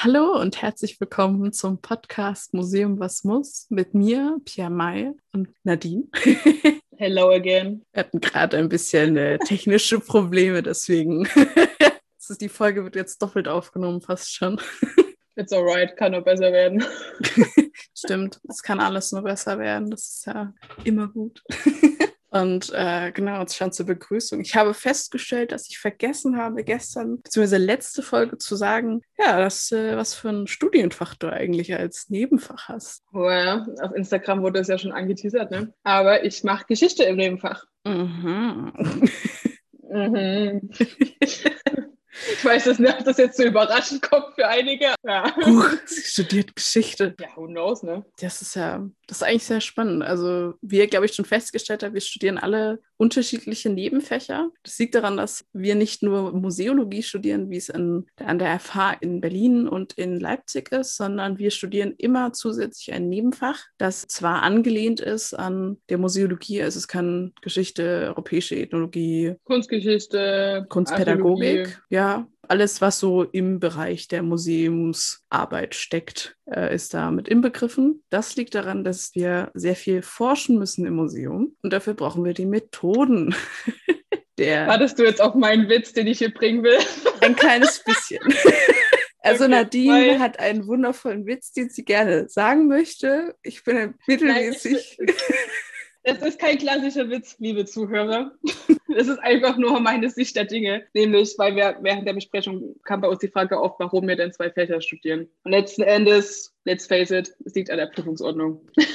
Hallo und herzlich willkommen zum Podcast Museum Was muss mit mir, Pierre May und Nadine. Hello again. Wir hatten gerade ein bisschen äh, technische Probleme, deswegen ist, die Folge wird jetzt doppelt aufgenommen, fast schon. It's alright, kann nur besser werden. Stimmt, es kann alles nur besser werden. Das ist ja immer gut. Und äh, genau, jetzt schon zur Begrüßung. Ich habe festgestellt, dass ich vergessen habe, gestern, beziehungsweise letzte Folge zu sagen, ja, dass, äh, was für ein Studienfach du eigentlich als Nebenfach hast. Oh ja, auf Instagram wurde es ja schon angeteasert, ne? Aber ich mache Geschichte im Nebenfach. Mhm. mhm. Ich weiß es nicht, ob das jetzt so überraschend kommt für einige. Ja. Huch, sie studiert Geschichte. Ja, who knows, ne? Das ist ja, das ist eigentlich sehr spannend. Also, wie ihr, glaube ich, schon festgestellt habt, wir studieren alle unterschiedliche Nebenfächer. Das liegt daran, dass wir nicht nur Museologie studieren, wie es in, an der FH in Berlin und in Leipzig ist, sondern wir studieren immer zusätzlich ein Nebenfach, das zwar angelehnt ist an der Museologie, also es kann Geschichte, europäische Ethnologie, Kunstgeschichte, Kunstpädagogik, Archäologie. ja, alles, was so im Bereich der Museumsarbeit steckt, äh, ist da mit inbegriffen. Das liegt daran, dass wir sehr viel forschen müssen im Museum und dafür brauchen wir die Methoden. der Hattest du jetzt auch meinen Witz, den ich hier bringen will? ein kleines bisschen. Also Okay, Nadine hat einen wundervollen Witz, den sie gerne sagen möchte. Ich bin ein mittelmäßig. Es ist kein klassischer Witz, liebe Zuhörer. Es ist einfach nur meine Sicht der Dinge. Nämlich, weil wir während der Besprechung kam bei uns die Frage auf, warum wir denn zwei Fächer studieren. Und letzten Endes, let's face it, es liegt an der Prüfungsordnung.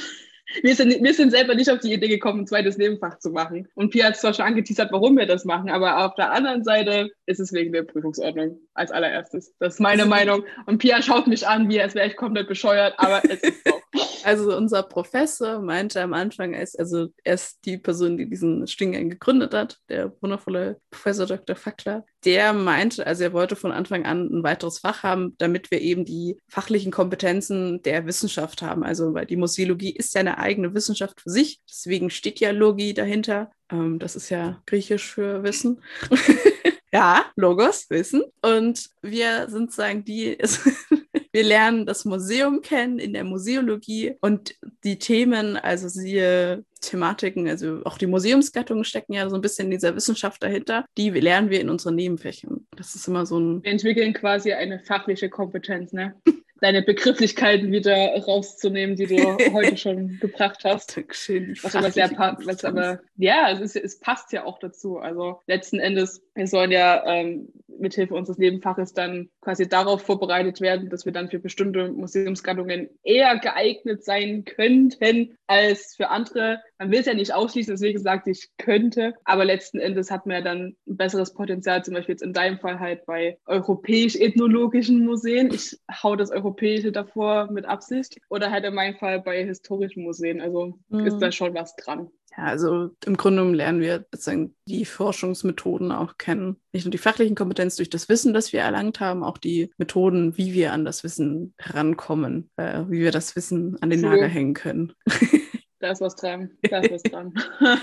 Wir sind, wir sind selber nicht auf die Idee gekommen, ein zweites Nebenfach zu machen. Und Pia hat zwar schon angeteasert, warum wir das machen, aber auf der anderen Seite ist es wegen der Prüfungsordnung als allererstes. Das ist meine Also- Meinung. Und Pia schaut mich an, wie als wäre ich komplett bescheuert, aber es ist so. Also unser Professor meinte am Anfang, ist, also er ist die Person, die diesen Studiengang gegründet hat, der wundervolle Professor Dr. Fackler, der meinte, also er wollte von Anfang an ein weiteres Fach haben, damit wir eben die fachlichen Kompetenzen der Wissenschaft haben. Also weil die Museologie ist ja eine eigene Wissenschaft für sich, deswegen steht ja Logi dahinter. Ähm, das ist ja griechisch für Wissen. ja, Logos, Wissen. Und wir sind sagen die, wir lernen das Museum kennen in der Museologie und die Themen, also siehe Thematiken, also auch die Museumsgattungen stecken ja so ein bisschen in dieser Wissenschaft dahinter, die lernen wir in unseren Nebenfächern. Das ist immer so ein Wir entwickeln quasi eine fachliche Kompetenz, ne? Deine Begrifflichkeiten wieder rauszunehmen, die du heute schon gebracht hast. Dankeschön, Was aber sehr was aber, ja, es, ist, es passt ja auch dazu. Also letzten Endes, wir sollen ja ähm, mithilfe unseres Nebenfaches dann quasi darauf vorbereitet werden, dass wir dann für bestimmte Museumsgattungen eher geeignet sein könnten als für andere. Man will es ja nicht ausschließen, deswegen sagte ich könnte, aber letzten Endes hat man ja dann ein besseres Potenzial, zum Beispiel jetzt in deinem Fall halt bei europäisch-ethnologischen Museen. Ich hau das Europäische davor mit Absicht. Oder halt in meinem Fall bei historischen Museen. Also Mhm. ist da schon was dran. Ja, also im Grunde genommen lernen wir sozusagen die Forschungsmethoden auch kennen. Nicht nur die fachlichen Kompetenzen durch das Wissen, das wir erlangt haben, auch die Methoden, wie wir an das Wissen herankommen, äh, wie wir das Wissen an den. Nagel hängen können. Da ist was dran. Da ist was dran.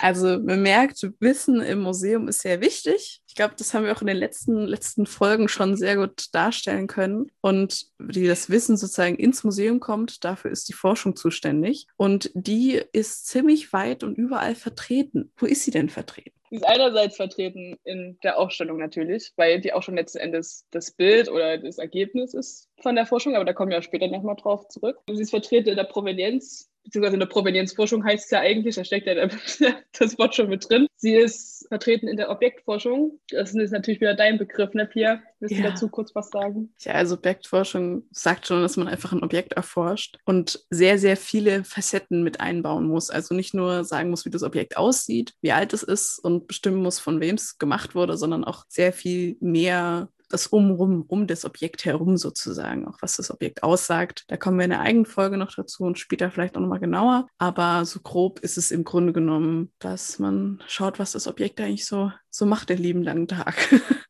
Also man merkt, Wissen im Museum ist sehr wichtig. Ich glaube, das haben wir auch in den letzten, letzten Folgen schon sehr gut darstellen können. Und wie das Wissen sozusagen ins Museum kommt, dafür ist die Forschung zuständig. Und die ist ziemlich weit und überall vertreten. Wo ist sie denn vertreten? Sie ist einerseits vertreten in der Ausstellung natürlich, weil die auch schon letzten Endes das Bild oder das Ergebnis ist von der Forschung, aber da kommen wir ja später nochmal drauf zurück. Sie ist vertreten in der Provenienz, beziehungsweise in der Provenienzforschung heißt es ja eigentlich, da steckt ja das Wort schon mit drin. Sie ist vertreten in der Objektforschung. Das ist natürlich wieder dein Begriff, ne, Pia? Willst du Ja. dazu kurz was sagen? Ja, also Objektforschung sagt schon, dass man einfach ein Objekt erforscht und sehr, sehr viele Facetten mit einbauen muss. Also nicht nur sagen muss, wie das Objekt aussieht, wie alt es ist und bestimmen muss, von wem es gemacht wurde, sondern auch sehr viel mehr das Umrum, um das Objekt herum sozusagen, auch was das Objekt aussagt. Da kommen wir in der eigenen Folge noch dazu und später vielleicht auch nochmal genauer. Aber so grob ist es im Grunde genommen, dass man schaut, was das Objekt eigentlich so, so macht den lieben langen Tag.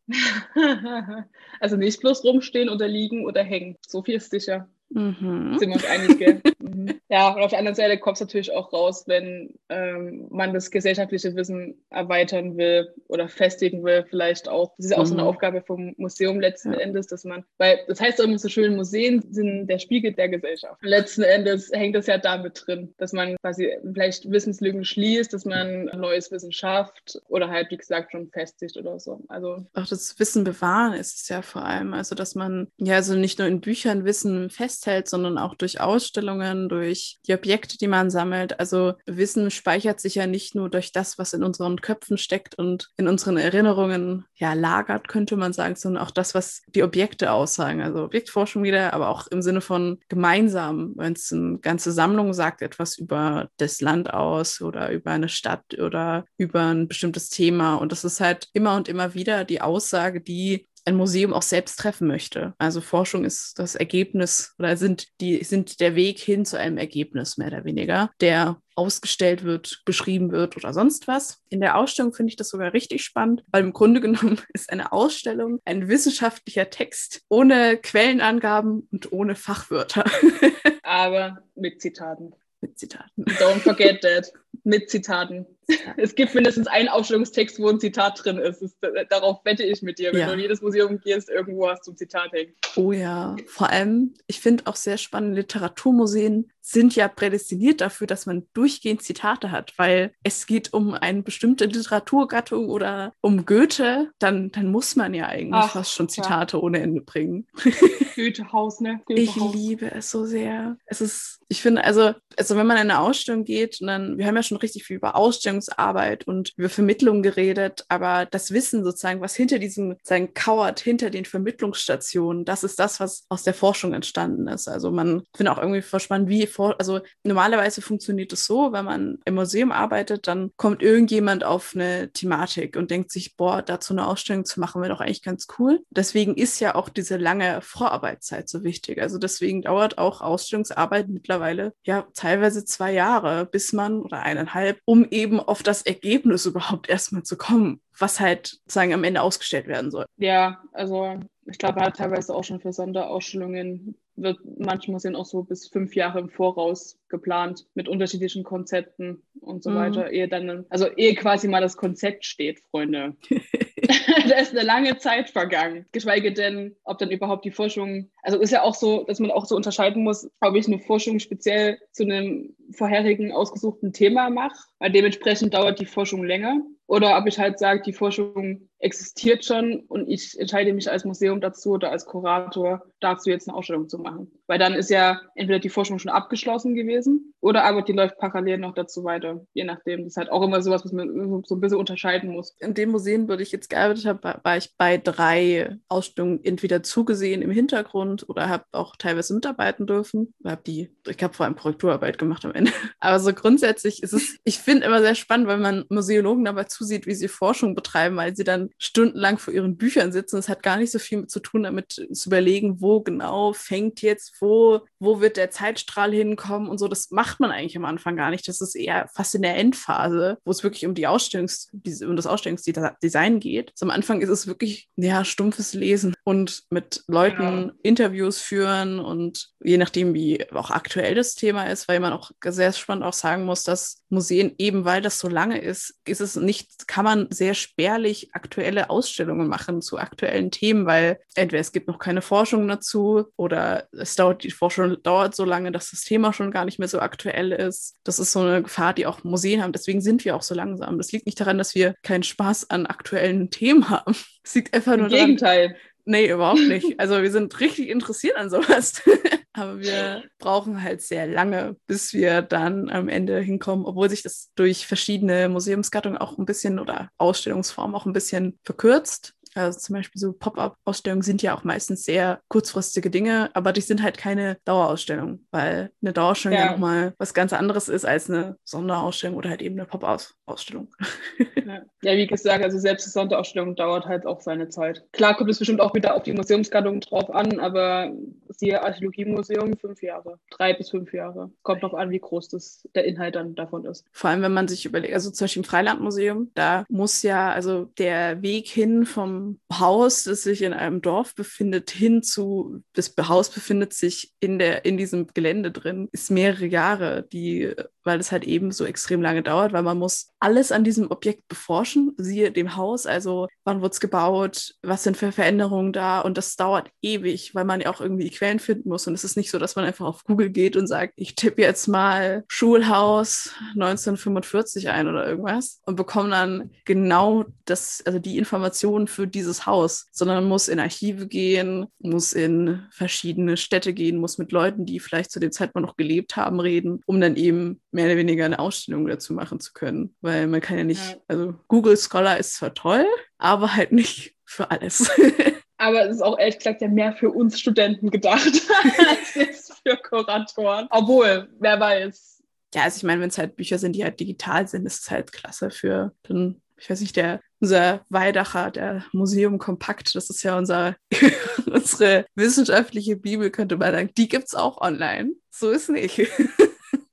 also nicht bloß rumstehen oder liegen oder hängen. So viel ist sicher. Mhm. Sind wir uns einig, gell? mhm. Ja, und auf der anderen Seite kommt es natürlich auch raus, wenn ähm, man das gesellschaftliche Wissen erweitern will oder festigen will, vielleicht auch. Das ist auch mhm. so eine mhm. Aufgabe vom Museum letzten ja. Endes, dass man, weil das heißt auch immer so schön, Museen sind der Spiegel der Gesellschaft. Letzten Endes hängt das ja damit drin, dass man quasi vielleicht Wissenslücken schließt, dass man neues Wissen schafft oder halt, wie gesagt, schon festigt oder so. Also auch das Wissen bewahren ist es ja vor allem. Also, dass man ja also nicht nur in Büchern Wissen festhält, sondern auch durch Ausstellungen, durch die Objekte, die man sammelt. Also Wissen speichert sich ja nicht nur durch das, was in unseren Köpfen steckt und in unseren Erinnerungen ja lagert, könnte man sagen, sondern auch das, was die Objekte aussagen. Also Objektforschung wieder, aber auch im Sinne von gemeinsam, wenn es eine ganze Sammlung sagt, etwas über das Land aus oder über eine Stadt oder über ein bestimmtes Thema. Und das ist halt immer und immer wieder die Aussage, die ein Museum auch selbst treffen möchte. Also Forschung ist das Ergebnis oder sind die sind der Weg hin zu einem Ergebnis mehr oder weniger, der ausgestellt wird, beschrieben wird oder sonst was. In der Ausstellung finde ich das sogar richtig spannend, weil im Grunde genommen ist eine Ausstellung ein wissenschaftlicher Text ohne Quellenangaben und ohne Fachwörter. Aber mit Zitaten. Mit Zitaten. Don't forget that. Mit Zitaten. Es gibt mindestens einen Ausstellungstext, wo ein Zitat drin ist. ist darauf wette ich mit dir. Wenn ja. du in jedes Museum gehst, irgendwo hast du ein Zitat hängen. Oh ja. Vor allem, ich finde auch sehr spannend, Literaturmuseen sind ja prädestiniert dafür, dass man durchgehend Zitate hat, weil es geht um eine bestimmte Literaturgattung oder um Goethe, dann, dann muss man ja eigentlich Ach, fast schon Zitate ja. ohne Ende bringen. Goethehaus, ne? Goethehaus. Ich liebe es so sehr. Es ist, ich finde, also, also wenn man in eine Ausstellung geht, und dann, wir haben ja schon richtig viel über Ausstellungsarbeit und über Vermittlung geredet, aber das Wissen sozusagen, was hinter diesem sozusagen kauert, hinter den Vermittlungsstationen, das ist das, was aus der Forschung entstanden ist. Also man finde auch irgendwie verspannt, wie vor, also normalerweise funktioniert es so, wenn man im Museum arbeitet, dann kommt irgendjemand auf eine Thematik und denkt sich, boah, dazu eine Ausstellung zu machen, wäre doch eigentlich ganz cool. Deswegen ist ja auch diese lange Vorarbeitszeit so wichtig. Also deswegen dauert auch Ausstellungsarbeit mittlerweile ja teilweise zwei Jahre, bis man oder eineinhalb, um eben auf das Ergebnis überhaupt erstmal zu kommen, was halt sagen am Ende ausgestellt werden soll. Ja, also ich glaube, hat teilweise auch schon für Sonderausstellungen wird manche Museen auch so bis fünf Jahre im Voraus geplant mit unterschiedlichen Konzepten und so mhm. weiter, ehe dann, also ehe quasi mal das Konzept steht, Freunde. da ist eine lange Zeit vergangen. Geschweige denn, ob dann überhaupt die Forschung, also ist ja auch so, dass man auch so unterscheiden muss, ob ich eine Forschung speziell zu einem vorherigen ausgesuchten Thema mache, weil dementsprechend dauert die Forschung länger. Oder ob ich halt sage, die Forschung existiert schon und ich entscheide mich als Museum dazu oder als Kurator dazu jetzt eine Ausstellung zu machen. Weil dann ist ja entweder die Forschung schon abgeschlossen gewesen oder aber die läuft parallel noch dazu weiter, je nachdem. Das ist halt auch immer sowas, was man so ein bisschen unterscheiden muss. In dem Museum, wo ich jetzt gearbeitet habe, war ich bei drei Ausstellungen entweder zugesehen im Hintergrund oder habe auch teilweise mitarbeiten dürfen. Ich habe die, ich habe vor allem Korrekturarbeit gemacht am Ende. Aber so grundsätzlich ist es, ich finde immer sehr spannend, weil man Museologen dabei zusieht, wie sie Forschung betreiben, weil sie dann stundenlang vor ihren Büchern sitzen. Es hat gar nicht so viel zu tun, damit zu überlegen, wo genau fängt jetzt, wo, wo wird der Zeitstrahl hinkommen und so. Das macht man eigentlich am Anfang gar nicht. Das ist eher fast in der Endphase, wo es wirklich um die Ausstellungs, um das Ausstellungsdesign geht. Also am Anfang ist es wirklich, ja, stumpfes Lesen und mit Leuten ja. Interviews führen und je nachdem, wie auch aktuell das Thema ist, weil man auch sehr spannend auch sagen muss, dass Museen, eben weil das so lange ist, ist es nicht, kann man sehr spärlich aktuelle Ausstellungen machen zu aktuellen Themen, weil entweder es gibt noch keine Forschung dazu oder es dauert, die Forschung dauert so lange, dass das Thema schon gar nicht mehr so aktuell ist. Das ist so eine Gefahr, die auch Museen haben. Deswegen sind wir auch so langsam. Das liegt nicht daran, dass wir keinen Spaß an aktuellen Themen haben. Es liegt einfach nur Im Gegenteil. Daran, Nee, überhaupt nicht. Also wir sind richtig interessiert an sowas. Aber wir brauchen halt sehr lange, bis wir dann am Ende hinkommen, obwohl sich das durch verschiedene Museumsgattungen auch ein bisschen oder Ausstellungsformen auch ein bisschen verkürzt. Also zum Beispiel so Pop-up-Ausstellungen sind ja auch meistens sehr kurzfristige Dinge, aber die sind halt keine Dauerausstellung, weil eine Dauerausstellung ja, ja nochmal was ganz anderes ist als eine Sonderausstellung oder halt eben eine Pop-up-Ausstellung. Ja. ja. wie gesagt, also selbst die Sonderausstellung dauert halt auch seine Zeit. Klar kommt es bestimmt auch wieder auf die Museumsgattung drauf an, aber siehe Archäologiemuseum, fünf Jahre. Drei bis fünf Jahre. Kommt noch an, wie groß das, der Inhalt dann davon ist. Vor allem, wenn man sich überlegt, also zum Beispiel im Freilandmuseum, da muss ja, also der Weg hin vom Haus, das sich in einem Dorf befindet, hin zu, das Haus befindet sich in der, in diesem Gelände drin, ist mehrere Jahre, die weil es halt eben so extrem lange dauert, weil man muss alles an diesem Objekt beforschen, siehe dem Haus, also wann wurde es gebaut, was sind für Veränderungen da? Und das dauert ewig, weil man ja auch irgendwie die Quellen finden muss. Und es ist nicht so, dass man einfach auf Google geht und sagt, ich tippe jetzt mal Schulhaus 1945 ein oder irgendwas und bekomme dann genau das, also die Informationen für dieses Haus, sondern man muss in Archive gehen, muss in verschiedene Städte gehen, muss mit Leuten, die vielleicht zu dem Zeitpunkt noch gelebt haben, reden, um dann eben mehr oder weniger eine Ausstellung dazu machen zu können. Weil man kann ja nicht, also Google Scholar ist zwar toll, aber halt nicht für alles. aber es ist auch ehrlich gesagt ja mehr für uns Studenten gedacht als jetzt für Kuratoren. Obwohl, wer weiß. Ja, also ich meine, wenn es halt Bücher sind, die halt digital sind, ist es halt klasse für dann, ich weiß nicht, der unser Weidacher, der Museum Kompakt, das ist ja unser, unsere wissenschaftliche Bibel, könnte man sagen, die gibt es auch online. So ist nicht.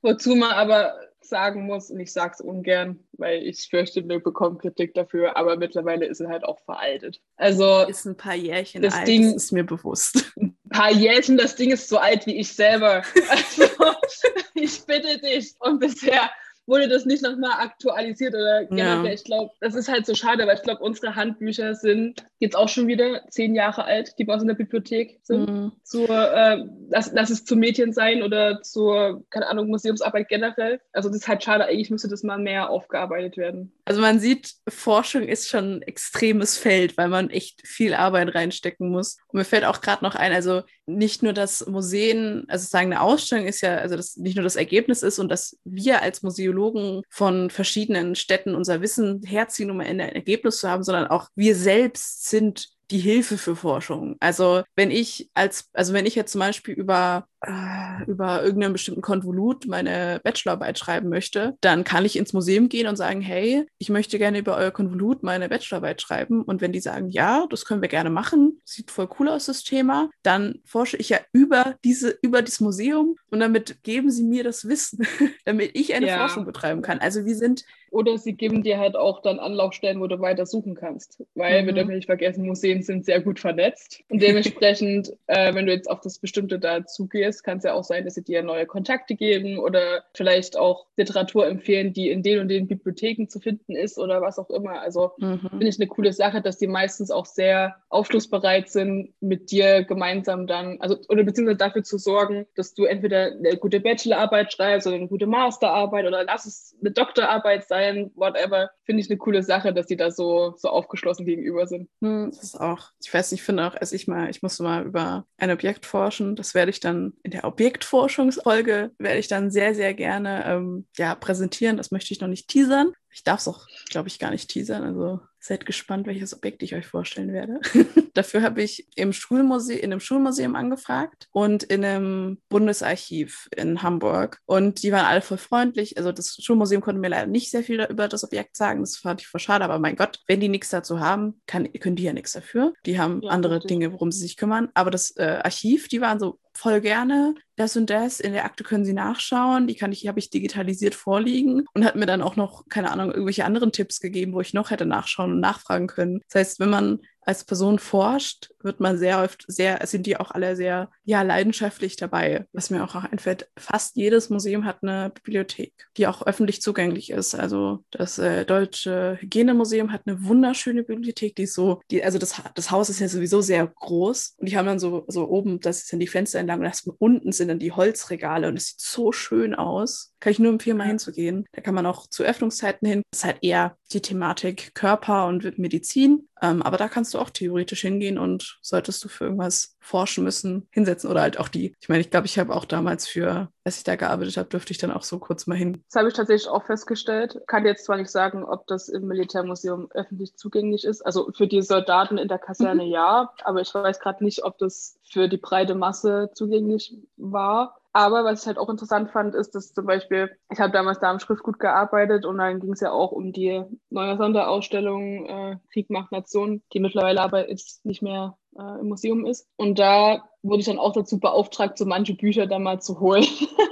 Wozu man aber sagen muss, und ich sage es ungern, weil ich fürchte, wir bekommen Kritik dafür, aber mittlerweile ist er halt auch veraltet. Also ist ein paar Jährchen das alt, Ding, das ist mir bewusst. Ein paar Jährchen, das Ding ist so alt wie ich selber. Also ich bitte dich. Und bisher wurde das nicht nochmal aktualisiert oder generell. Ja. Ich glaube, das ist halt so schade, weil ich glaube, unsere Handbücher sind jetzt auch schon wieder zehn Jahre alt, die bei uns in der Bibliothek sind. Mhm. Zur, äh, lass, lass es zu Mädchen sein oder zur, keine Ahnung, Museumsarbeit generell. Also das ist halt schade, eigentlich müsste das mal mehr aufgearbeitet werden. Also man sieht, Forschung ist schon ein extremes Feld, weil man echt viel Arbeit reinstecken muss. Und mir fällt auch gerade noch ein, also nicht nur das Museen, also sagen eine Ausstellung ist ja, also das nicht nur das Ergebnis ist und dass wir als Museologen von verschiedenen Städten unser Wissen herziehen, um ein Ergebnis zu haben, sondern auch wir selbst sind die Hilfe für Forschung. Also wenn ich als, also wenn ich jetzt zum Beispiel über äh, über irgendeinen bestimmten Konvolut meine Bachelorarbeit schreiben möchte, dann kann ich ins Museum gehen und sagen, hey, ich möchte gerne über euer Konvolut meine Bachelorarbeit schreiben. Und wenn die sagen, ja, das können wir gerne machen, sieht voll cool aus, das Thema, dann forsche ich ja über diese, über das Museum und damit geben sie mir das Wissen, damit ich eine ja. Forschung betreiben kann. Also wir sind oder sie geben dir halt auch dann Anlaufstellen, wo du weiter suchen kannst. Weil mhm. wir dürfen nicht vergessen, Museen sind sehr gut vernetzt. Und dementsprechend, äh, wenn du jetzt auf das Bestimmte da zugehst, ist, kann es ja auch sein, dass sie dir neue Kontakte geben oder vielleicht auch Literatur empfehlen, die in den und den Bibliotheken zu finden ist oder was auch immer. Also mhm. finde ich eine coole Sache, dass die meistens auch sehr aufschlussbereit sind, mit dir gemeinsam dann, also oder beziehungsweise dafür zu sorgen, dass du entweder eine gute Bachelorarbeit schreibst oder eine gute Masterarbeit oder lass es eine Doktorarbeit sein, whatever. Finde ich eine coole Sache, dass die da so, so aufgeschlossen gegenüber sind. Hm, das ist auch, ich weiß nicht, ich finde auch, als ich mal, ich musste mal über ein Objekt forschen, das werde ich dann in der Objektforschungsfolge werde ich dann sehr, sehr gerne ähm, ja, präsentieren. Das möchte ich noch nicht teasern. Ich darf es auch, glaube ich, gar nicht teasern. Also seid gespannt, welches Objekt ich euch vorstellen werde. Dafür habe ich im Schulmuseum, in einem Schulmuseum angefragt und in einem Bundesarchiv in Hamburg. Und die waren alle voll freundlich. Also das Schulmuseum konnte mir leider nicht sehr viel über das Objekt sagen. Das fand ich voll schade. Aber mein Gott, wenn die nichts dazu haben, kann, können die ja nichts dafür. Die haben ja, andere richtig. Dinge, worum sie sich kümmern. Aber das äh, Archiv, die waren so voll gerne. Das und das in der Akte können Sie nachschauen. Die kann ich, habe ich digitalisiert vorliegen und hat mir dann auch noch, keine Ahnung, irgendwelche anderen Tipps gegeben, wo ich noch hätte nachschauen und nachfragen können. Das heißt, wenn man als Person forscht, wird man sehr oft sehr, sind die auch alle sehr, ja, leidenschaftlich dabei. Was mir auch einfällt, fast jedes Museum hat eine Bibliothek, die auch öffentlich zugänglich ist. Also das äh, Deutsche Hygienemuseum hat eine wunderschöne Bibliothek, die ist so, die, also das, das Haus ist ja sowieso sehr groß und die haben dann so, so oben, das sind die Fenster entlang und das, unten sind dann die Holzregale und es sieht so schön aus. Kann ich nur empfehlen, mal hinzugehen. Da kann man auch zu Öffnungszeiten hin. Das ist halt eher die Thematik Körper und Medizin. Ähm, aber da kannst du auch theoretisch hingehen und solltest du für irgendwas forschen müssen, hinsetzen oder halt auch die. Ich meine, ich glaube, ich habe auch damals für, als ich da gearbeitet habe, dürfte ich dann auch so kurz mal hin. Das habe ich tatsächlich auch festgestellt. Kann jetzt zwar nicht sagen, ob das im Militärmuseum öffentlich zugänglich ist. Also für die Soldaten in der Kaserne mhm. ja, aber ich weiß gerade nicht, ob das für die breite Masse zugänglich war. Aber was ich halt auch interessant fand, ist, dass zum Beispiel, ich habe damals da am Schriftgut gearbeitet und dann ging es ja auch um die neue Sonderausstellung äh, Krieg macht Nation, die mittlerweile aber jetzt nicht mehr äh, im Museum ist. Und da wurde ich dann auch dazu beauftragt, so manche Bücher da mal zu holen.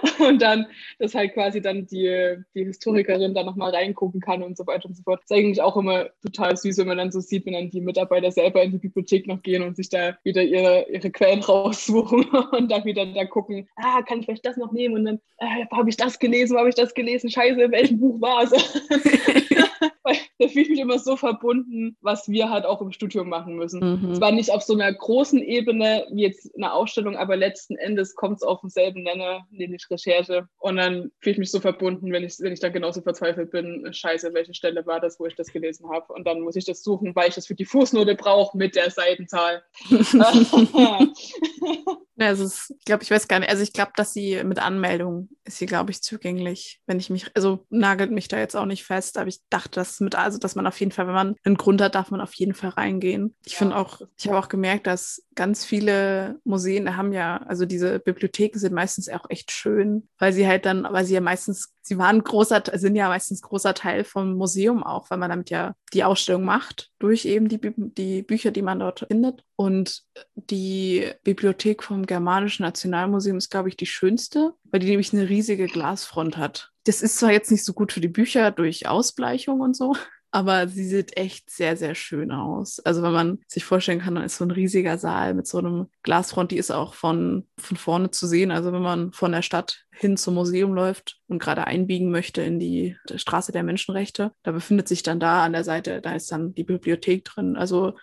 und dann, dass halt quasi dann die, die Historikerin da nochmal reingucken kann und so weiter und so fort. Das ist eigentlich auch immer total süß, wenn man dann so sieht, wenn dann die Mitarbeiter selber in die Bibliothek noch gehen und sich da wieder ihre, ihre Quellen raussuchen und dann wieder da gucken, ah, kann ich vielleicht das noch nehmen? Und dann, äh, habe ich das gelesen, habe ich das gelesen? Scheiße, in welchem Buch war es? Weil da fühle ich mich immer so verbunden, was wir halt auch im Studium machen müssen. Mhm. Zwar nicht auf so einer großen Ebene wie jetzt eine Ausstellung, aber letzten Endes kommt es auf denselben Nenner, nämlich Recherche. Und dann fühle ich mich so verbunden, wenn ich, wenn ich dann genauso verzweifelt bin, scheiße, welche Stelle war das, wo ich das gelesen habe. Und dann muss ich das suchen, weil ich das für die Fußnote brauche mit der Seitenzahl. Ja, also es, ich glaube, ich weiß gar nicht. Also ich glaube, dass sie mit Anmeldung ist sie, glaube ich, zugänglich. Wenn ich mich, also nagelt mich da jetzt auch nicht fest, aber ich dachte, dass mit, also dass man auf jeden Fall, wenn man einen Grund hat, darf man auf jeden Fall reingehen. Ich ja. finde auch, ich habe auch gemerkt, dass ganz viele Museen haben ja, also diese Bibliotheken sind meistens auch echt schön, weil sie halt dann, weil sie ja meistens, sie waren großer, sind ja meistens großer Teil vom Museum auch, weil man damit ja die Ausstellung macht, durch eben die, die Bücher, die man dort findet. Und die Bibliothek vom Germanischen Nationalmuseum ist, glaube ich, die schönste, weil die nämlich eine riesige Glasfront hat. Das ist zwar jetzt nicht so gut für die Bücher durch Ausbleichung und so, aber sie sieht echt sehr, sehr schön aus. Also wenn man sich vorstellen kann, dann ist so ein riesiger Saal mit so einem Glasfront, die ist auch von, von vorne zu sehen. Also wenn man von der Stadt hin zum Museum läuft und gerade einbiegen möchte in die Straße der Menschenrechte, da befindet sich dann da an der Seite, da ist dann die Bibliothek drin. Also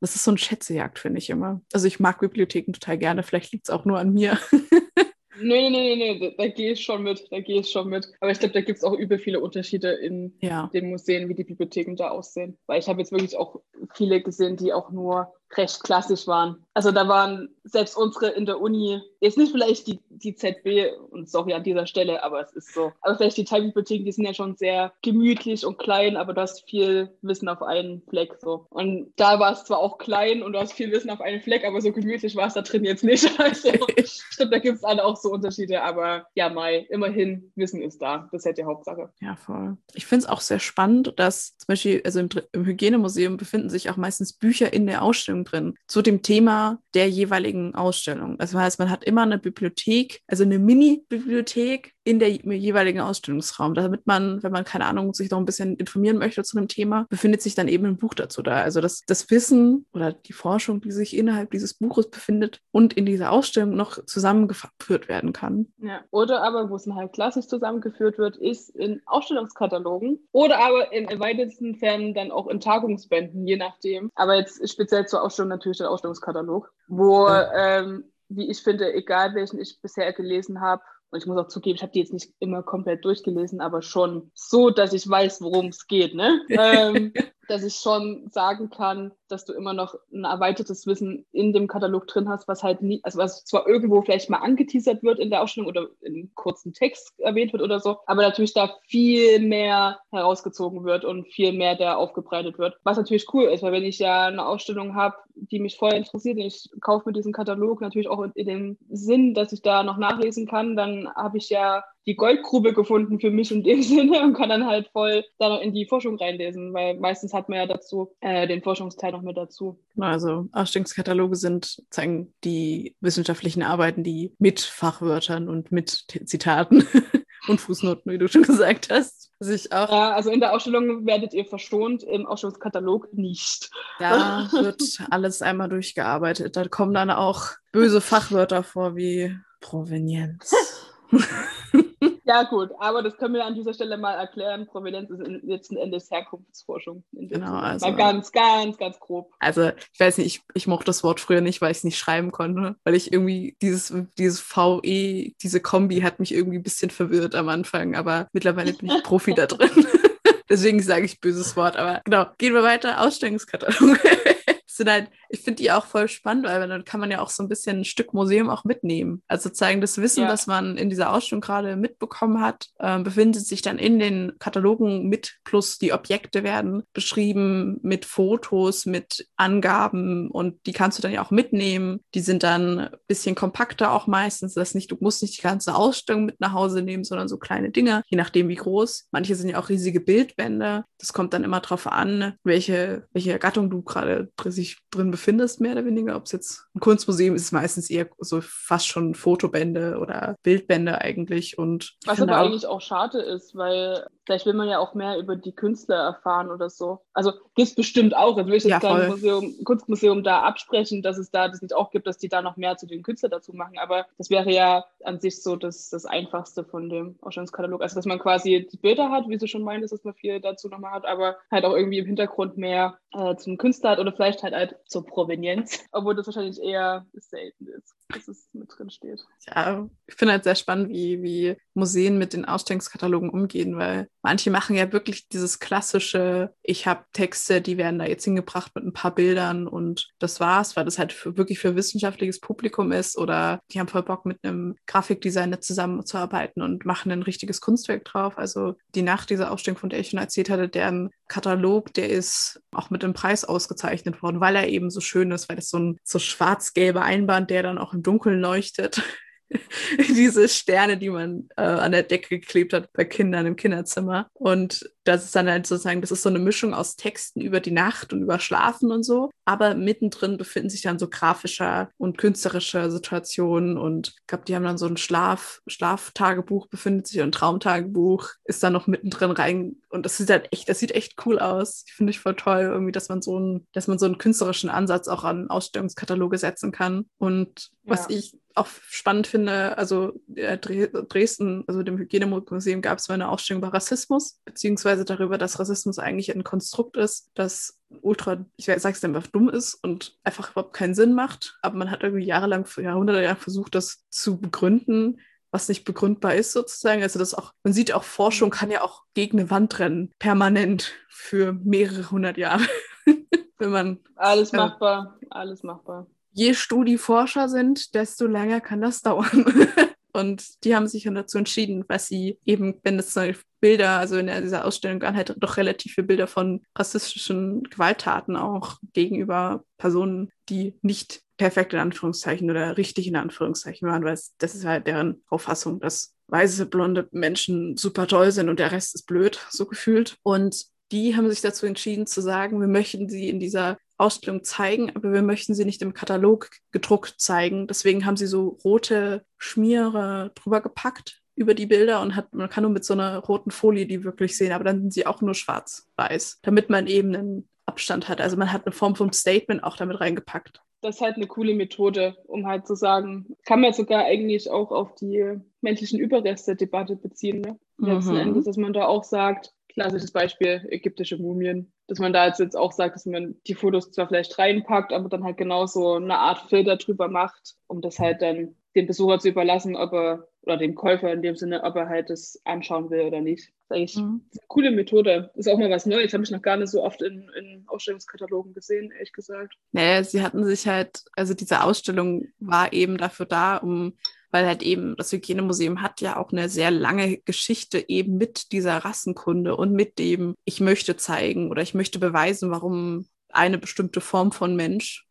das ist so ein Schätzejagd, finde ich immer. Also ich mag Bibliotheken total gerne, vielleicht liegt es auch nur an mir. Nee, nee, nee, nee, da, da gehe ich schon mit, da gehe ich schon mit. Aber ich glaube, da gibt es auch übel viele Unterschiede in ja. den Museen, wie die Bibliotheken da aussehen. Weil ich habe jetzt wirklich auch viele gesehen, die auch nur recht klassisch waren. Also da waren selbst unsere in der Uni, jetzt nicht vielleicht die, die ZB, und sorry an dieser Stelle, aber es ist so. Aber vielleicht die Teilbibliotheken, die sind ja schon sehr gemütlich und klein, aber du hast viel Wissen auf einen Fleck. So. Und da war es zwar auch klein und du hast viel Wissen auf einen Fleck, aber so gemütlich war es da drin jetzt nicht. Also ich glaube, da gibt es alle auch so Unterschiede, aber ja, Mai, immerhin, Wissen ist da. Das ist halt die Hauptsache. Ja, voll. Ich finde es auch sehr spannend, dass zum Beispiel, also im, im Hygienemuseum befinden sich auch meistens Bücher in der Ausstellung Ausstellung drin. Zu dem Thema der jeweiligen Ausstellung. Das heißt, man hat immer eine Bibliothek, also eine Mini-Bibliothek in der jeweiligen Ausstellungsraum, damit man, wenn man keine Ahnung, sich noch ein bisschen informieren möchte zu einem Thema, befindet sich dann eben ein Buch dazu da. Also das, das Wissen oder die Forschung, die sich innerhalb dieses Buches befindet und in dieser Ausstellung noch zusammengeführt werden kann. Ja, oder aber, wo es halt klassisch zusammengeführt wird, ist in Ausstellungskatalogen oder aber in weitesten Fällen dann auch in Tagungsbänden, je nachdem. Aber jetzt speziell zur Ausstellung natürlich der Ausstellungskatalog, wo, ähm, wie ich finde, egal welchen ich bisher gelesen habe, und ich muss auch zugeben, ich habe die jetzt nicht immer komplett durchgelesen, aber schon so, dass ich weiß, worum es geht. Ne? ähm, dass ich schon sagen kann, dass du immer noch ein erweitertes Wissen in dem Katalog drin hast, was halt nie, also was zwar irgendwo vielleicht mal angeteasert wird in der Ausstellung oder in kurzen Text erwähnt wird oder so, aber natürlich da viel mehr herausgezogen wird und viel mehr da aufgebreitet wird. Was natürlich cool ist, weil wenn ich ja eine Ausstellung habe, die mich voll interessiert und ich kaufe mir diesen Katalog natürlich auch in dem Sinn, dass ich da noch nachlesen kann, dann habe ich ja die Goldgrube gefunden für mich in dem Sinne und kann dann halt voll da noch in die Forschung reinlesen, weil meistens hat man ja dazu äh, den Forschungsteil noch mit dazu. Also Ausstellungskataloge sind, zeigen die wissenschaftlichen Arbeiten, die mit Fachwörtern und mit Zitaten und Fußnoten, wie du schon gesagt hast. Also, ich auch ja, also in der Ausstellung werdet ihr verschont, im Ausstellungskatalog nicht. Da wird alles einmal durchgearbeitet. Da kommen dann auch böse Fachwörter vor wie Provenienz. Ja, gut, aber das können wir an dieser Stelle mal erklären. Provenienz ist letzten Endes Herkunftsforschung. Genau, also. Mal ganz, ganz, ganz grob. Also, ich weiß nicht, ich, ich mochte das Wort früher nicht, weil ich es nicht schreiben konnte, weil ich irgendwie dieses, dieses VE, diese Kombi hat mich irgendwie ein bisschen verwirrt am Anfang, aber mittlerweile bin ich Profi da drin. Deswegen sage ich böses Wort, aber genau, gehen wir weiter. Ausstellungskatalog. sind halt, ich finde die auch voll spannend, weil dann kann man ja auch so ein bisschen ein Stück Museum auch mitnehmen. Also zeigen, das Wissen, ja. das man in dieser Ausstellung gerade mitbekommen hat, äh, befindet sich dann in den Katalogen mit, plus die Objekte werden beschrieben mit Fotos, mit Angaben und die kannst du dann ja auch mitnehmen. Die sind dann ein bisschen kompakter auch meistens. Das nicht, du musst nicht die ganze Ausstellung mit nach Hause nehmen, sondern so kleine Dinge, je nachdem wie groß. Manche sind ja auch riesige Bildbände. Das kommt dann immer drauf an, welche, welche Gattung du gerade sich dich drin befindest, mehr oder weniger. Ob es jetzt ein Kunstmuseum ist, ist meistens eher so fast schon Fotobände oder Bildbände eigentlich. Und Was aber auch, eigentlich auch schade ist, weil vielleicht will man ja auch mehr über die Künstler erfahren oder so. Also gibt es bestimmt auch. Also will ich jetzt ja, kein Museum, Kunstmuseum da absprechen, dass es da das nicht auch gibt, dass die da noch mehr zu den Künstlern dazu machen. Aber das wäre ja an sich so das, das Einfachste von dem Ausstellungskatalog. Also dass man quasi die Bilder hat, wie du schon meintest, dass man viel dazu nochmal hat, aber halt auch irgendwie im Hintergrund mehr äh, zum Künstler hat oder vielleicht halt, halt zur Provenienz, obwohl das wahrscheinlich eher selten ist, dass es mit drin steht. Ja, ich finde halt sehr spannend, wie, wie Museen mit den Ausstellungskatalogen umgehen, weil manche machen ja wirklich dieses klassische, ich habe Texte, die werden da jetzt hingebracht mit ein paar Bildern und das war's, weil das halt für, wirklich für wissenschaftliches Publikum ist oder die haben voll Bock mit einem Grafikdesigner zusammenzuarbeiten und machen ein richtiges Kunstwerk drauf. Also die Nacht dieser Ausstellung, von der ich schon erzählt hatte, deren Katalog, der ist auch mit dem Preis ausgezeichnet worden, weil er eben so schön ist, weil das so ein so schwarz-gelber Einband, der dann auch im Dunkeln leuchtet. diese Sterne, die man äh, an der Decke geklebt hat bei Kindern im Kinderzimmer. Und das ist dann halt sozusagen, das ist so eine Mischung aus Texten über die Nacht und über Schlafen und so. Aber mittendrin befinden sich dann so grafische und künstlerische Situationen. Und ich glaube, die haben dann so ein Schlaf, Schlaftagebuch befindet sich und ein Traumtagebuch ist dann noch mittendrin rein. Und das sieht halt echt, das sieht echt cool aus. Finde ich voll toll, irgendwie, dass man so einen, dass man so einen künstlerischen Ansatz auch an Ausstellungskataloge setzen kann. Und was ja. ich auch spannend finde, also äh, Dresden, also dem Hygienemuseum gab es mal eine Ausstellung über Rassismus, beziehungsweise darüber, dass Rassismus eigentlich ein Konstrukt ist, das ultra, ich sag's einfach dumm ist und einfach überhaupt keinen Sinn macht. Aber man hat irgendwie jahrelang, Jahrhunderte lang versucht, das zu begründen, was nicht begründbar ist sozusagen. Also das auch, man sieht auch, Forschung kann ja auch gegen eine Wand rennen, permanent für mehrere hundert Jahre. Wenn man alles machbar, äh, alles machbar je Studieforscher sind, desto länger kann das dauern. Und die haben sich dann dazu entschieden, weil sie eben, wenn es Bilder, also in dieser Ausstellung waren halt doch relativ viele Bilder von rassistischen Gewalttaten auch gegenüber Personen, die nicht perfekt in Anführungszeichen oder richtig in Anführungszeichen waren, weil das ist halt deren Auffassung, dass weiße, blonde Menschen super toll sind und der Rest ist blöd, so gefühlt. Und die haben sich dazu entschieden zu sagen, wir möchten sie in dieser Ausstellung zeigen, aber wir möchten sie nicht im Katalog gedruckt zeigen. Deswegen haben sie so rote Schmiere drüber gepackt über die Bilder und hat, man kann nur mit so einer roten Folie die wirklich sehen, aber dann sind sie auch nur schwarz-weiß, damit man eben einen Abstand hat. Also man hat eine Form von Statement auch damit reingepackt. Das ist halt eine coole Methode, um halt zu sagen, kann man sogar eigentlich auch auf die menschlichen Überreste-Debatte beziehen. Ne? Letzten mhm. Endes, dass man da auch sagt, klassisches Beispiel, ägyptische Mumien. Dass man da jetzt auch sagt, dass man die Fotos zwar vielleicht reinpackt, aber dann halt genauso eine Art Filter drüber macht, um das halt dann dem Besucher zu überlassen, ob er, oder dem Käufer in dem Sinne, ob er halt das anschauen will oder nicht. Das ist eigentlich mhm. eine coole Methode. Ist auch mal was Neues. Habe ich noch gar nicht so oft in, in Ausstellungskatalogen gesehen, ehrlich gesagt. Naja, sie hatten sich halt, also diese Ausstellung war eben dafür da, um weil halt eben das Hygienemuseum hat ja auch eine sehr lange Geschichte eben mit dieser Rassenkunde und mit dem, ich möchte zeigen oder ich möchte beweisen, warum eine bestimmte Form von Mensch,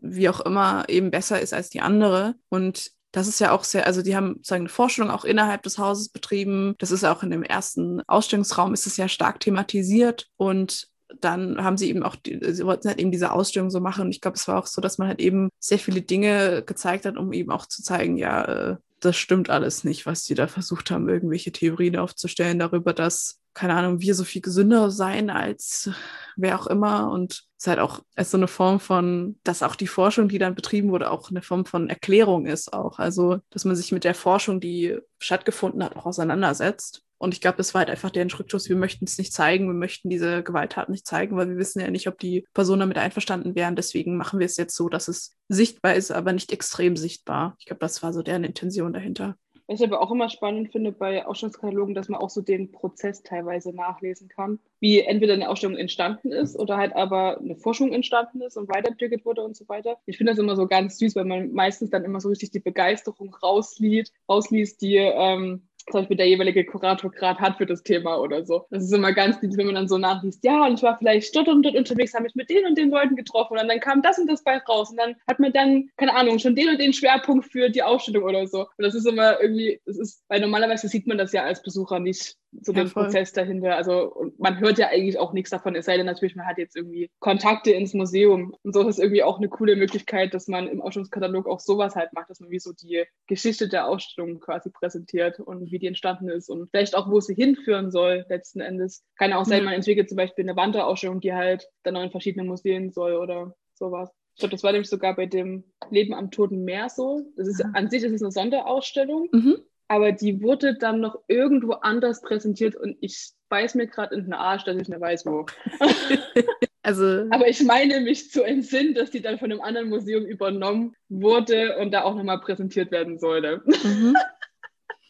wie auch immer, eben besser ist als die andere. Und das ist ja auch sehr, also die haben sozusagen eine Forschung auch innerhalb des Hauses betrieben. Das ist auch in dem ersten Ausstellungsraum ist es ja stark thematisiert und dann haben sie eben auch, die, sie wollten halt eben diese Ausstellung so machen. Und ich glaube, es war auch so, dass man halt eben sehr viele Dinge gezeigt hat, um eben auch zu zeigen, ja, äh, das stimmt alles nicht, was die da versucht haben, irgendwelche Theorien aufzustellen darüber, dass, keine Ahnung, wir so viel gesünder seien als wer auch immer. Und es ist halt auch als so eine Form von, dass auch die Forschung, die dann betrieben wurde, auch eine Form von Erklärung ist auch. Also, dass man sich mit der Forschung, die stattgefunden hat, auch auseinandersetzt. Und ich glaube, das war halt einfach der Rückschluss, wir möchten es nicht zeigen, wir möchten diese Gewalttaten nicht zeigen, weil wir wissen ja nicht, ob die Personen damit einverstanden wären. Deswegen machen wir es jetzt so, dass es sichtbar ist, aber nicht extrem sichtbar. Ich glaube, das war so deren Intention dahinter. Was ich aber auch immer spannend finde bei Ausstellungskatalogen, dass man auch so den Prozess teilweise nachlesen kann, wie entweder eine Ausstellung entstanden ist oder halt aber eine Forschung entstanden ist und weiterentwickelt wurde und so weiter. Ich finde das immer so ganz süß, weil man meistens dann immer so richtig die Begeisterung rausliest, rausliest die ähm, zum Beispiel der jeweilige Kurator gerade hat für das Thema oder so. Das ist immer ganz lieb, wenn man dann so nachliest, ja, und ich war vielleicht dort und dort unterwegs, habe mich mit den und den Leuten getroffen und dann kam das und das bei raus und dann hat man dann, keine Ahnung, schon den und den Schwerpunkt für die Ausstellung oder so. Und das ist immer irgendwie, das ist, weil normalerweise sieht man das ja als Besucher nicht so ja, den voll. Prozess dahinter. Also man hört ja eigentlich auch nichts davon, es sei denn natürlich, man hat jetzt irgendwie Kontakte ins Museum. Und so ist es irgendwie auch eine coole Möglichkeit, dass man im Ausstellungskatalog auch sowas halt macht, dass man wie so die Geschichte der Ausstellung quasi präsentiert und wie die entstanden ist und vielleicht auch, wo sie hinführen soll, letzten Endes. Kann ja auch sein, mhm. man entwickelt zum Beispiel eine Wanderausstellung, die halt dann noch in verschiedene Museen soll oder sowas. Ich glaube, das war nämlich sogar bei dem Leben am Toten Meer so. Das ist an sich ist es eine Sonderausstellung, mhm. aber die wurde dann noch irgendwo anders präsentiert und ich beiß mir gerade in den Arsch, dass ich nicht weiß, wo. also, aber ich meine mich zu entsinnen, dass die dann von einem anderen Museum übernommen wurde und da auch nochmal präsentiert werden sollte. Mhm.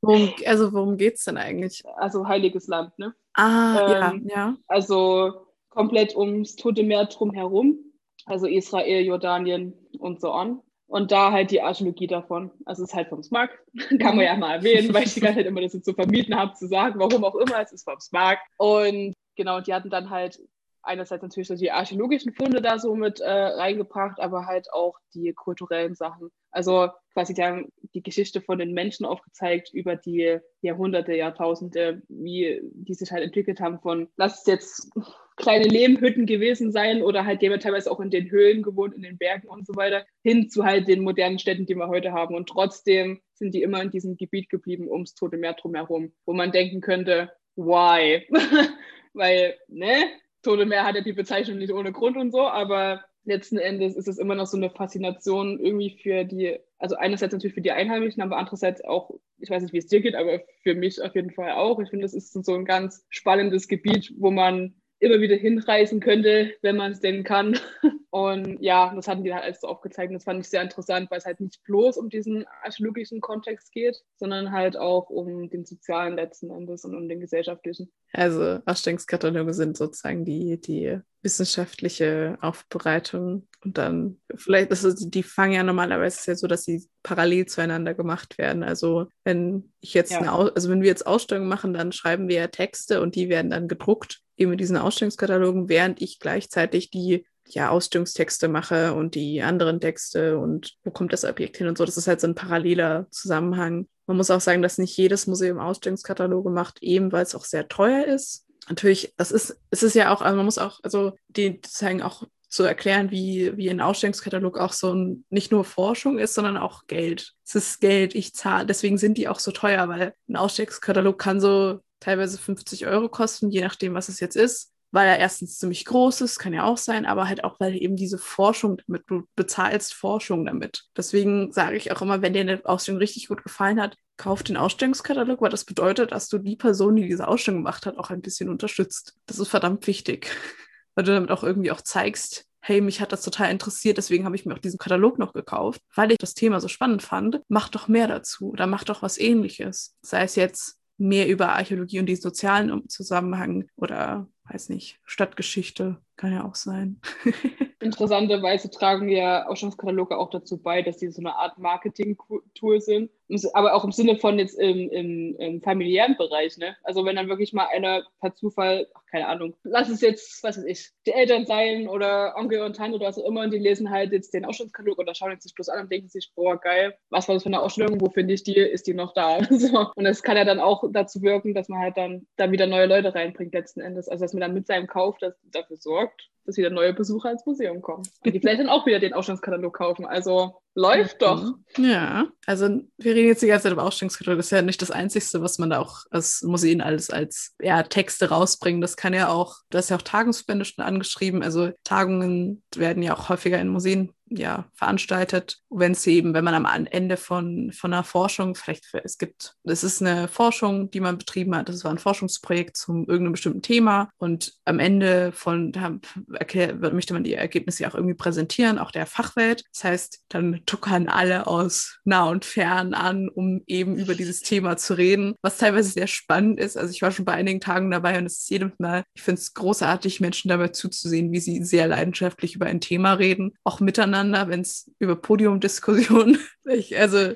worum, also worum geht es denn eigentlich? Also Heiliges Land, ne? Ah, ähm, ja, ja. Also komplett ums Tote Meer drumherum, also Israel, Jordanien und so on. Und da halt die Archäologie davon. Also es ist halt vom SMAG, kann man ja mal erwähnen, weil ich die ganze Zeit immer das zu vermieten habe, zu sagen, warum auch immer, es ist vom SMAG. Und genau, die hatten dann halt einerseits natürlich so die archäologischen Funde da so mit äh, reingebracht, aber halt auch die kulturellen Sachen. Also quasi die haben die Geschichte von den Menschen aufgezeigt über die Jahrhunderte, Jahrtausende, wie die sich halt entwickelt haben von, lass es jetzt kleine Lehmhütten gewesen sein oder halt haben teilweise auch in den Höhlen gewohnt, in den Bergen und so weiter, hin zu halt den modernen Städten, die wir heute haben. Und trotzdem sind die immer in diesem Gebiet geblieben, ums Tote Meer drumherum, wo man denken könnte, why? Weil, ne, Tote Meer hat ja die Bezeichnung nicht ohne Grund und so, aber letzten Endes ist es immer noch so eine Faszination irgendwie für die, also einerseits natürlich für die Einheimischen, aber andererseits auch, ich weiß nicht, wie es dir geht, aber für mich auf jeden Fall auch. Ich finde, das ist so ein ganz spannendes Gebiet, wo man immer wieder hinreisen könnte, wenn man es denn kann. Und ja, das hatten die halt alles so aufgezeigt. Und das fand ich sehr interessant, weil es halt nicht bloß um diesen archäologischen Kontext geht, sondern halt auch um den sozialen letzten Endes und um den gesellschaftlichen. Also Ausstellungskataloge sind sozusagen die, die wissenschaftliche Aufbereitung und dann vielleicht, also die fangen ja normalerweise ja so, dass sie parallel zueinander gemacht werden. Also wenn ich jetzt, ja. eine, also wenn wir jetzt Ausstellungen machen, dann schreiben wir ja Texte und die werden dann gedruckt eben in diesen Ausstellungskatalogen, während ich gleichzeitig die ja, Ausstellungstexte mache und die anderen Texte und wo kommt das Objekt hin und so. Das ist halt so ein paralleler Zusammenhang. Man muss auch sagen, dass nicht jedes Museum Ausstellungskataloge macht, eben weil es auch sehr teuer ist. Natürlich, das ist, es ist ja auch, also man muss auch, also die zeigen auch zu erklären, wie, wie ein Ausstellungskatalog auch so ein, nicht nur Forschung ist, sondern auch Geld. Es ist Geld, ich zahle, deswegen sind die auch so teuer, weil ein Ausstellungskatalog kann so teilweise 50 Euro kosten, je nachdem, was es jetzt ist, weil er erstens ziemlich groß ist, kann ja auch sein, aber halt auch, weil eben diese Forschung damit, du bezahlst Forschung damit. Deswegen sage ich auch immer, wenn dir eine Ausstellung richtig gut gefallen hat, kauf den Ausstellungskatalog, weil das bedeutet, dass du die Person, die diese Ausstellung gemacht hat, auch ein bisschen unterstützt. Das ist verdammt wichtig, weil du damit auch irgendwie auch zeigst, hey, mich hat das total interessiert, deswegen habe ich mir auch diesen Katalog noch gekauft, weil ich das Thema so spannend fand. Mach doch mehr dazu oder mach doch was ähnliches. Sei es jetzt mehr über Archäologie und die sozialen Zusammenhang oder weiß nicht, Stadtgeschichte kann ja auch sein. Interessanterweise tragen ja Ausstellungskataloge auch dazu bei, dass die so eine Art Marketing-Tool sind aber auch im Sinne von jetzt im, im, im, familiären Bereich, ne? Also wenn dann wirklich mal einer per Zufall, ach, keine Ahnung, lass es jetzt, was weiß ich, die Eltern sein oder Onkel und Tante oder was auch immer und die lesen halt jetzt den Ausstellungskatalog oder schauen jetzt sich bloß an und denken sich, boah, geil, was war das für eine Ausstellung, wo finde ich die, ist die noch da? so. Und das kann ja dann auch dazu wirken, dass man halt dann da wieder neue Leute reinbringt letzten Endes. Also dass man dann mit seinem Kauf das, dafür sorgt, dass wieder neue Besucher ins Museum kommen. Und die vielleicht dann auch wieder den Ausstellungskatalog kaufen. Also läuft doch. Ja, also wir reden jetzt die ganze Zeit über Ausstellungskatalog. Das ist ja nicht das Einzige, was man da auch als Museen alles als ja, Texte rausbringen. Das kann ja auch, du hast ja auch Tagungsbände schon angeschrieben. Also Tagungen werden ja auch häufiger in Museen ja, veranstaltet, wenn sie eben, wenn man am Ende von, von einer Forschung, vielleicht, es gibt, es ist eine Forschung, die man betrieben hat, das war ein Forschungsprojekt zum irgendeinem bestimmten Thema und am Ende von, da erklär, möchte man die Ergebnisse auch irgendwie präsentieren, auch der Fachwelt. Das heißt, dann tuckern alle aus nah und fern an, um eben über dieses Thema zu reden, was teilweise sehr spannend ist. Also ich war schon bei einigen Tagen dabei und es ist jedes Mal, ich finde es großartig, Menschen dabei zuzusehen, wie sie sehr leidenschaftlich über ein Thema reden, auch miteinander miteinander, wenn es über Podiumdiskussionen, also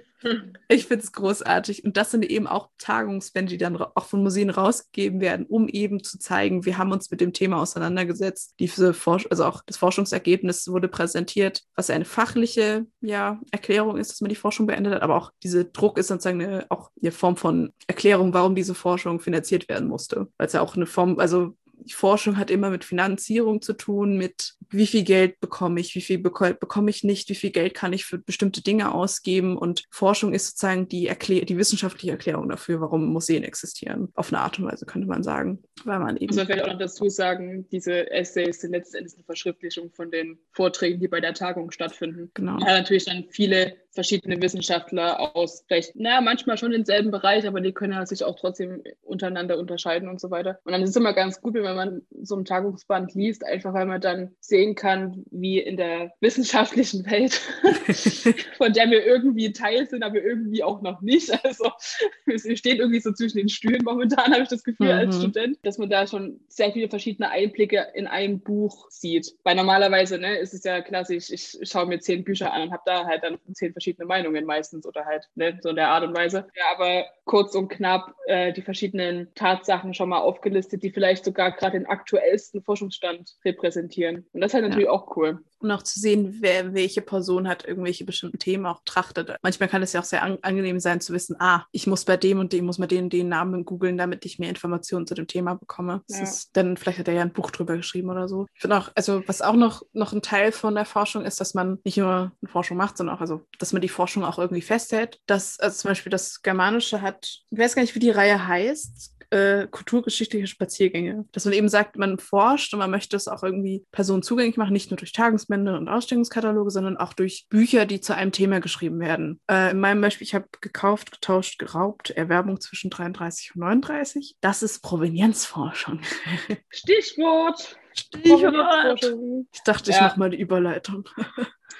ich finde es großartig. Und das sind eben auch Tagungsbände, die dann auch von Museen rausgegeben werden, um eben zu zeigen, wir haben uns mit dem Thema auseinandergesetzt. Diese Forsch also auch das Forschungsergebnis wurde präsentiert, was eine fachliche ja, Erklärung ist, dass man die Forschung beendet hat, aber auch dieser Druck ist sozusagen eine, auch eine Form von Erklärung, warum diese Forschung finanziert werden musste. Weil es ja auch eine Form, also Forschung hat immer mit Finanzierung zu tun, mit wie viel Geld bekomme ich, wie viel beko bekomme ich nicht, wie viel Geld kann ich für bestimmte Dinge ausgeben. Und Forschung ist sozusagen die, Erklär die wissenschaftliche Erklärung dafür, warum Museen existieren. Auf eine Art und Weise könnte man sagen. Weil man eben. Muss man vielleicht auch noch dazu sagen, diese Essays sind letztendlich eine Verschriftlichung von den Vorträgen, die bei der Tagung stattfinden. Genau. Ja, natürlich dann viele verschiedene Wissenschaftler aus vielleicht, naja, manchmal schon denselben Bereich, aber die können ja sich auch trotzdem untereinander unterscheiden und so weiter. Und dann ist es immer ganz gut, wenn man so ein Tagungsband liest, einfach weil man dann sehen kann, wie in der wissenschaftlichen Welt, von der wir irgendwie Teil sind, aber irgendwie auch noch nicht. Also wir stehen irgendwie so zwischen den Stühlen momentan, habe ich das Gefühl, mhm. als Student, dass man da schon sehr viele verschiedene Einblicke in einem Buch sieht. Weil normalerweise ne, ist es ja klassisch, ich schaue mir zehn Bücher an und habe da halt dann zehn verschiedene verschiedene Meinungen meistens oder halt ne, so in der Art und Weise. Ja, aber kurz und knapp äh, die verschiedenen Tatsachen schon mal aufgelistet, die vielleicht sogar gerade den aktuellsten Forschungsstand repräsentieren. Und das ist halt natürlich ja. auch cool und auch zu sehen, wer, welche Person hat irgendwelche bestimmten Themen auch trachtet. Manchmal kann es ja auch sehr an, angenehm sein zu wissen, ah, ich muss bei dem und dem, muss mal den und den Namen googeln, damit ich mehr Informationen zu dem Thema bekomme. Ja. Ist, dann vielleicht hat er ja ein Buch drüber geschrieben oder so. Ich finde auch, also was auch noch, noch ein Teil von der Forschung ist, dass man nicht nur Forschung macht, sondern auch, also, dass man die Forschung auch irgendwie festhält. Dass, also zum Beispiel das Germanische hat, ich weiß gar nicht, wie die Reihe heißt, äh, kulturgeschichtliche Spaziergänge. Dass man eben sagt, man forscht und man möchte es auch irgendwie Personen zugänglich machen, nicht nur durch Tagungsbände und Ausstellungskataloge, sondern auch durch Bücher, die zu einem Thema geschrieben werden. Äh, in meinem Beispiel, ich habe gekauft, getauscht, geraubt, Erwerbung zwischen 33 und 39. Das ist Provenienzforschung. Stichwort. Stichwort. Ich dachte, ich ja. mache mal die Überleitung.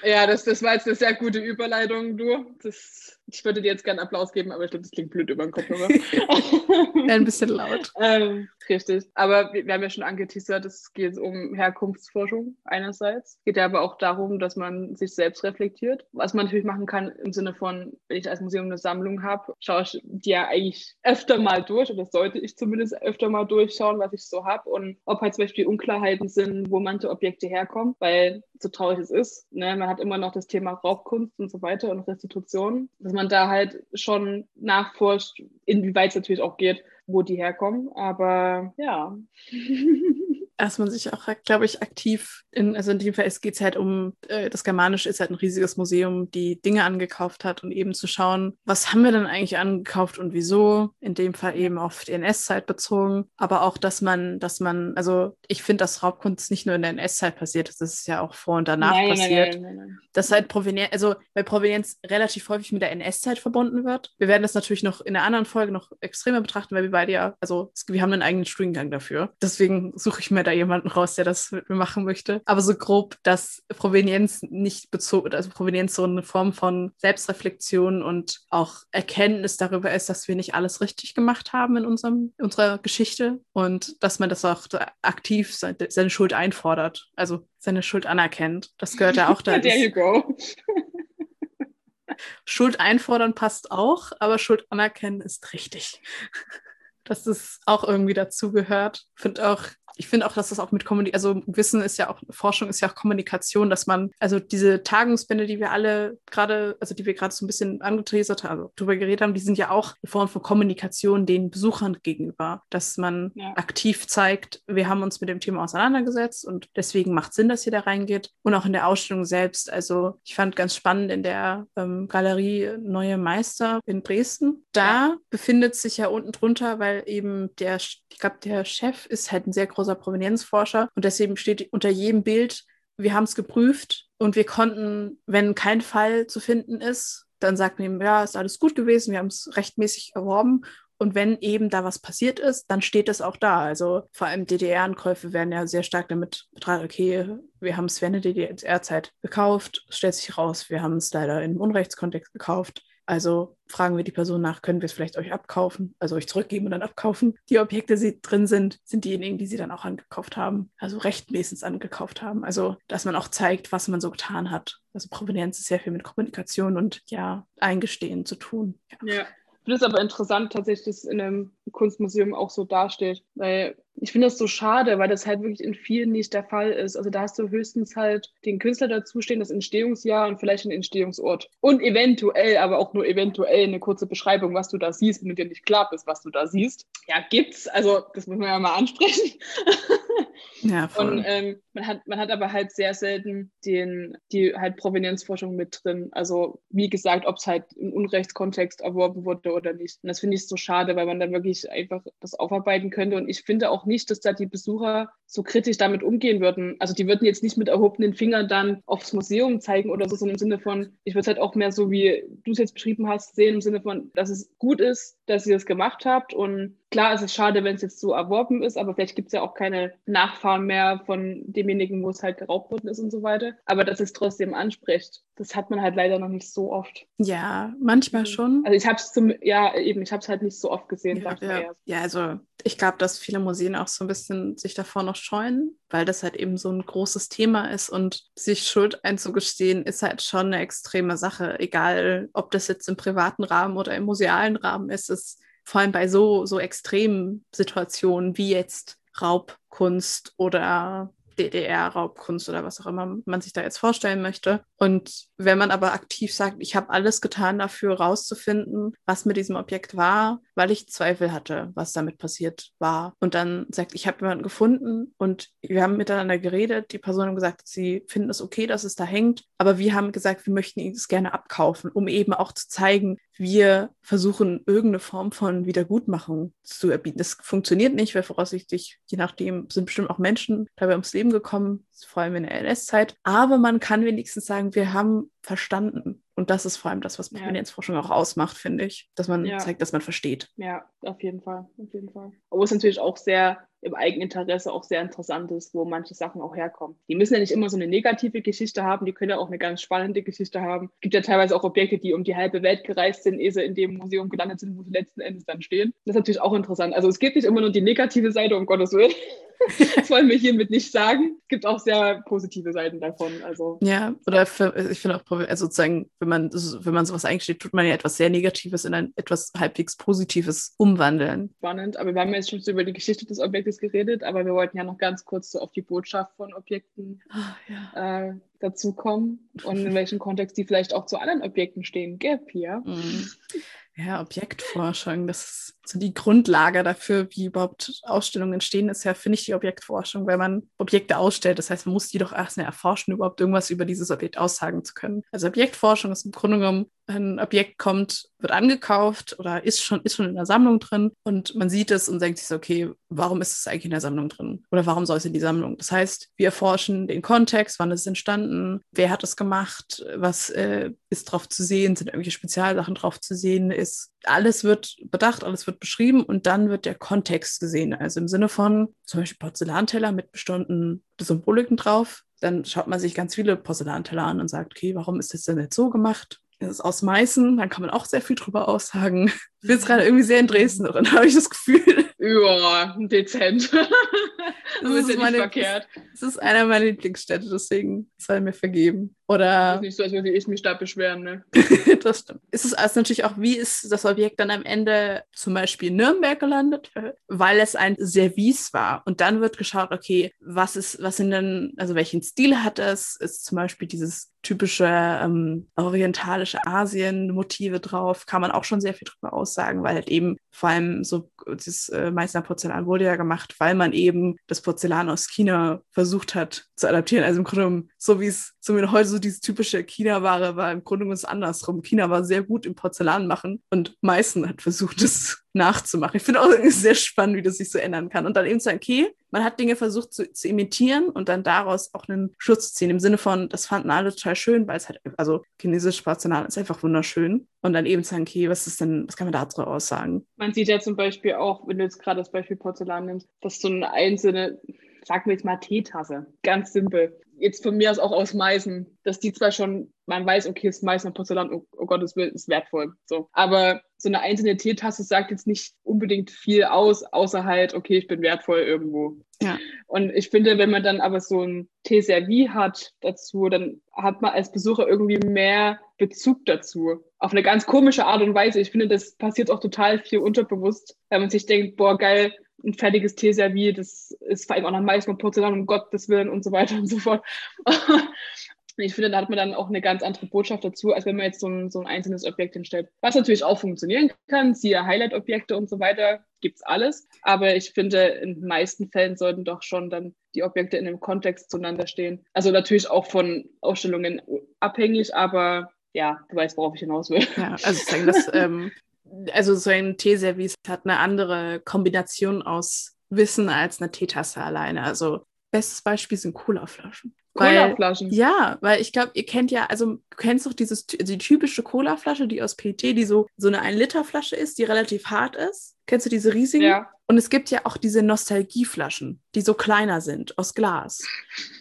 Ja, das, das war jetzt eine sehr gute Überleitung, du. Das ich würde dir jetzt gerne Applaus geben, aber ich glaube, das klingt blöd über den Kopfhörer. ein bisschen laut. Ähm, richtig. Aber wir, wir, haben ja schon angeteasert, es geht um Herkunftsforschung einerseits. Es geht ja aber auch darum, dass man sich selbst reflektiert. Was man natürlich machen kann im Sinne von, wenn ich als Museum eine Sammlung habe, schaue ich die ja eigentlich öfter mal durch oder sollte ich zumindest öfter mal durchschauen, was ich so habe und ob halt zum Beispiel Unklarheiten sind, wo manche Objekte herkommen, weil so traurig es ist, ne, man hat immer noch das Thema Raubkunst und so weiter und Restitution. Das man da halt schon nachforscht, inwieweit es natürlich auch geht, wo die herkommen. Aber ja. dass man sich auch, glaube ich, aktiv in, also in dem Fall geht es halt um, äh, das Germanische ist halt ein riesiges Museum, die Dinge angekauft hat und eben zu schauen, was haben wir denn eigentlich angekauft und wieso, in dem Fall eben auf die NS-Zeit bezogen, aber auch, dass man, dass man, also ich finde, dass Raubkunst nicht nur in der NS-Zeit passiert ist, das ist ja auch vor und danach nein, passiert. Nein, nein, nein, Dass halt Provenienz, also weil Provenienz relativ häufig mit der NS-Zeit verbunden wird. Wir werden das natürlich noch in einer anderen Folge noch extremer betrachten, weil wir beide ja, also wir haben einen eigenen Studiengang dafür. Deswegen suche ich mir da jemanden raus, der das mit mir machen möchte. Aber so grob, dass Provenienz nicht bezogen, also Provenienz so eine Form von Selbstreflexion und auch Erkenntnis darüber ist, dass wir nicht alles richtig gemacht haben in unserem, unserer Geschichte und dass man das auch aktiv seine, Schuld einfordert, also seine Schuld anerkennt. Das gehört ja auch da. There you go. Schuld einfordern passt auch, aber Schuld anerkennen ist richtig. Dass es auch irgendwie dazugehört. Ich finde auch, ich finde auch, dass das auch mit Kommunikation, also Wissen ist ja auch, Forschung ist ja auch Kommunikation, dass man, also diese Tagungsbände, die wir alle gerade, also die wir gerade so ein bisschen angeteasert haben, also drüber geredet haben, die sind ja auch eine Form von Kommunikation den Besuchern gegenüber, dass man ja. aktiv zeigt, wir haben uns mit dem Thema auseinandergesetzt und deswegen macht Sinn, dass ihr da reingeht. Und auch in der Ausstellung selbst, also ich fand ganz spannend in der ähm, Galerie Neue Meister in Dresden, da ja. befindet sich ja unten drunter, weil eben der, ich glaube, der Chef ist halt ein sehr großer Provenienzforscher und deswegen steht unter jedem Bild, wir haben es geprüft und wir konnten, wenn kein Fall zu finden ist, dann sagt man ihm, ja, ist alles gut gewesen, wir haben es rechtmäßig erworben und wenn eben da was passiert ist, dann steht es auch da. Also vor allem DDR-Ankäufe werden ja sehr stark damit betrachtet, okay, wir haben es während der DDR-Zeit gekauft, stellt sich raus, wir haben es leider im Unrechtskontext gekauft Also fragen wir die Person nach, können wir es vielleicht euch abkaufen, also euch zurückgeben und dann abkaufen. Die Objekte, die drin sind, sind diejenigen, die sie dann auch angekauft haben, also rechtmäßig angekauft haben. Also, dass man auch zeigt, was man so getan hat. Also Provenienz ist sehr viel mit Kommunikation und ja, Eingestehen zu tun. Ja. ja. Ich finde es aber interessant, tatsächlich, dass es in einem Kunstmuseum auch so dasteht, weil ich finde das so schade, weil das halt wirklich in vielen nicht der Fall ist. Also da hast du höchstens halt den Künstler dazustehen, das Entstehungsjahr und vielleicht den Entstehungsort. Und eventuell, aber auch nur eventuell eine kurze Beschreibung, was du da siehst, wenn du dir nicht klar bist, was du da siehst. Ja, gibt's. Also das muss man ja mal ansprechen. Ja, voll. Und ähm, man, hat, man hat aber halt sehr selten den, die halt Provenienzforschung mit drin. Also wie gesagt, ob es halt im Unrechtskontext erworben wurde oder nicht. Und das finde ich so schade, weil man da wirklich einfach das aufarbeiten könnte. Und ich finde auch nicht, dass da die Besucher so kritisch damit umgehen würden. Also die würden jetzt nicht mit erhobenen Fingern dann aufs Museum zeigen oder so, sondern im Sinne von, ich würde es halt auch mehr so, wie du es jetzt beschrieben hast, sehen, im Sinne von, dass es gut ist, dass ihr das gemacht habt und Klar, es ist schade, wenn es jetzt so erworben ist, aber vielleicht gibt es ja auch keine Nachfahren mehr von demjenigen, wo es halt geraubt worden ist und so weiter. Aber dass es trotzdem anspricht, das hat man halt leider noch nicht so oft. Ja, manchmal mhm. schon. Also ich habe es zum, ja eben, ich habe es halt nicht so oft gesehen. Ja, ja. ja also ich glaube, dass viele Museen auch so ein bisschen sich davor noch scheuen, weil das halt eben so ein großes Thema ist und sich Schuld einzugestehen, ist halt schon eine extreme Sache. Egal, ob das jetzt im privaten Rahmen oder im musealen Rahmen ist, ist vor allem bei so, so extremen Situationen wie jetzt Raubkunst oder DDR-Raubkunst oder was auch immer man sich da jetzt vorstellen möchte. Und wenn man aber aktiv sagt, ich habe alles getan dafür, rauszufinden, was mit diesem Objekt war, weil ich Zweifel hatte, was damit passiert war. Und dann sagt, ich habe jemanden gefunden und wir haben miteinander geredet. Die Person hat gesagt, sie finden es okay, dass es da hängt. Aber wir haben gesagt, wir möchten es gerne abkaufen, um eben auch zu zeigen, wir versuchen irgendeine Form von Wiedergutmachung zu erbieten. Das funktioniert nicht, weil voraussichtlich, je nachdem, sind bestimmt auch Menschen dabei ums Leben gekommen, vor allem in der NS-Zeit. Aber man kann wenigstens sagen, wir haben verstanden. Und das ist vor allem das, was Provenienzforschung ja. auch ausmacht, finde ich, dass man ja. zeigt, dass man versteht. Ja, auf jeden Fall, auf jeden Fall. Aber es ist natürlich auch sehr im Eigeninteresse auch sehr interessant ist, wo manche Sachen auch herkommen. Die müssen ja nicht immer so eine negative Geschichte haben, die können ja auch eine ganz spannende Geschichte haben. Es gibt ja teilweise auch Objekte, die um die halbe Welt gereist sind, ehe sie in dem Museum gelandet sind, wo sie letzten Endes dann stehen. Das ist natürlich auch interessant. Also es gibt nicht immer nur die negative Seite, um Gottes Willen. das wollen wir hiermit nicht sagen. Es gibt auch sehr positive Seiten davon. Also. Ja, oder für, ich finde auch, also sozusagen, wenn man, wenn man sowas eingesteht, tut man ja etwas sehr Negatives in ein etwas halbwegs Positives umwandeln. Spannend, aber wir haben jetzt schon so über die Geschichte des Objektes geredet, aber wir wollten ja noch ganz kurz so auf die Botschaft von Objekten oh, ja. äh, dazukommen und in welchem Kontext die vielleicht auch zu anderen Objekten stehen. Gap hier. Mm. Ja, Objektforschung, das ist so die Grundlage dafür, wie überhaupt Ausstellungen entstehen, ist ja, finde ich, die Objektforschung, weil man Objekte ausstellt. Das heißt, man muss die doch erst mal erforschen, überhaupt irgendwas über dieses Objekt aussagen zu können. Also Objektforschung ist im Grunde genommen, ein Objekt kommt, wird angekauft oder ist schon, ist schon in der Sammlung drin und man sieht es und denkt sich so, okay, warum ist es eigentlich in der Sammlung drin? Oder warum soll es in die Sammlung? Das heißt, wir erforschen den Kontext, wann ist es entstanden, wer hat es gemacht, was äh, ist drauf zu sehen, sind irgendwelche Spezialsachen drauf zu sehen, ist alles wird bedacht, alles wird beschrieben und dann wird der Kontext gesehen. Also im Sinne von zum Beispiel Porzellanteller mit bestimmten Symboliken drauf. Dann schaut man sich ganz viele Porzellanteller an und sagt, okay, warum ist das denn jetzt so gemacht? Das ist aus Meißen, dann kann man auch sehr viel drüber aussagen. Ich bin jetzt gerade irgendwie sehr in Dresden drin, habe ich das Gefühl. Ja, dezent. das ist, ist meine, verkehrt. Das ist einer meiner Lieblingsstädte, deswegen soll mir vergeben. Oder. Das ist nicht so, als würde ich mich da beschweren, ne? das stimmt. Ist es also natürlich auch, wie ist das Objekt dann am Ende zum Beispiel in Nürnberg gelandet? Weil es ein Service war. Und dann wird geschaut, okay, was ist, was sind denn, also welchen Stil hat es? Ist zum Beispiel dieses typische ähm, orientalische Asien-Motive drauf? Kann man auch schon sehr viel drüber aussagen, weil halt eben vor allem so das äh, Meißner Porzellan wurde ja gemacht, weil man eben das Porzellan aus China versucht hat zu adaptieren. Also im Grunde so wie es so wie heute so diese typische China-Ware war, im Grunde es andersrum. China war sehr gut im Porzellan machen und Meißen hat versucht, das nachzumachen. Ich finde auch sehr spannend, wie das sich so ändern kann. Und dann eben zu sagen, okay, man hat Dinge versucht zu, zu, imitieren und dann daraus auch einen Schutz zu ziehen. Im Sinne von, das fanden alle total schön, weil es halt, also chinesisches Porzellan ist einfach wunderschön. Und dann eben zu sagen, okay, was ist denn, was kann man dazu aussagen? Man sieht ja zum Beispiel auch, wenn du jetzt gerade das Beispiel Porzellan nimmst, dass so eine einzelne sagen wir jetzt mal Teetasse. Ganz simpel. Jetzt von mir aus auch aus Meißen, dass die zwar schon, man weiß, okay, das Meißner Porzellan, oh, oh Gott, das ist wertvoll. So. Aber so eine einzelne Teetasse sagt jetzt nicht unbedingt viel aus, außer halt, okay, ich bin wertvoll irgendwo. Ja. Und ich finde, wenn man dann aber so ein Teeservie hat dazu, dann hat man als Besucher irgendwie mehr Bezug dazu. Auf eine ganz komische Art und Weise. Ich finde, das passiert auch total viel unterbewusst, weil man sich denkt, boah, geil, ein fertiges Teeservie, das ist vor allem auch nach Mais und Porzellan, um Gottes Willen und so weiter und so fort. ich finde, da hat man dann auch eine ganz andere Botschaft dazu, als wenn man jetzt so ein, so ein einzelnes Objekt hinstellt. Was natürlich auch funktionieren kann, siehe Highlight-Objekte und so weiter, gibt es alles. Aber ich finde, in den meisten Fällen sollten doch schon dann die Objekte in einem Kontext zueinander stehen. Also natürlich auch von Ausstellungen abhängig, aber ja, du weißt, worauf ich hinaus will. Ja, also ich sage, das ähm, also so ein Teeservice hat eine andere Kombination aus Wissen als eine Teetasse alleine. Also bestes Beispiel sind Colaflaschen. Colaflaschen. Ja, weil ich glaube, ihr kennt ja, also du kennst doch dieses, die typische Colaflasche, die aus PET, die so, so eine 1-Liter-Flasche ist, die relativ hart ist. Kennst du diese riesigen? Ja. Und es gibt ja auch diese Nostalgieflaschen, die so kleiner sind, aus Glas.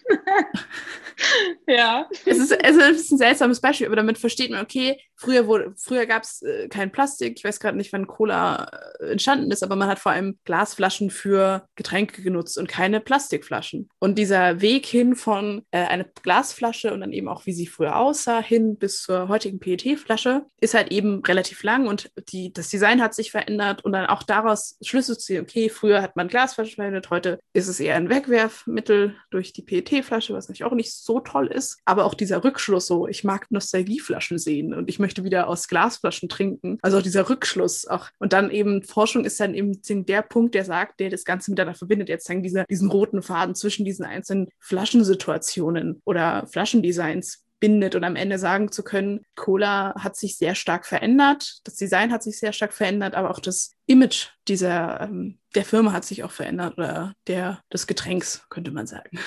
ja. Es ist, es ist ein seltsames Beispiel, aber damit versteht man, okay, früher, früher gab es äh, kein Plastik. Ich weiß gerade nicht, wann Cola äh, entstanden ist, aber man hat vor allem Glasflaschen für Getränke genutzt und keine Plastikflaschen. Und dieser Weg hin von äh, einer Glasflasche und dann eben auch, wie sie früher aussah, hin bis zur heutigen PET-Flasche, ist halt eben relativ lang und die, das Design hat sich verändert und dann auch daraus Schlüsse zu ziehen, okay, früher hat man Glasflaschen verwendet, heute ist es eher ein Wegwerfmittel durch die PET-Flasche, was natürlich auch nicht so toll ist. Aber auch dieser Rückschluss, so, ich mag Nostalgieflaschen sehen und ich möchte wieder aus Glasflaschen trinken. Also auch dieser Rückschluss auch. Und dann eben Forschung ist dann eben der Punkt, der sagt, der das Ganze miteinander verbindet. Jetzt zeigen dieser, diesen roten Faden zwischen diesen einzelnen Flaschensituationen oder Flaschendesigns bindet und am Ende sagen zu können, Cola hat sich sehr stark verändert, das Design hat sich sehr stark verändert, aber auch das Image dieser ähm, der Firma hat sich auch verändert oder der des Getränks, könnte man sagen.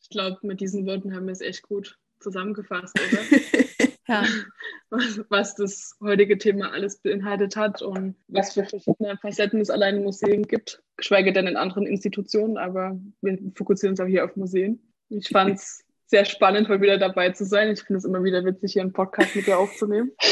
Ich glaube, mit diesen Worten haben wir es echt gut zusammengefasst, oder? ja. Was, was, das heutige Thema alles beinhaltet hat und was für verschiedene Facetten es allein in Museen gibt, geschweige denn in anderen Institutionen, aber wir fokussieren uns auch hier auf Museen. Ich fand es sehr spannend, mal wieder dabei zu sein. Ich finde es immer wieder witzig, hier einen Podcast mit dir aufzunehmen.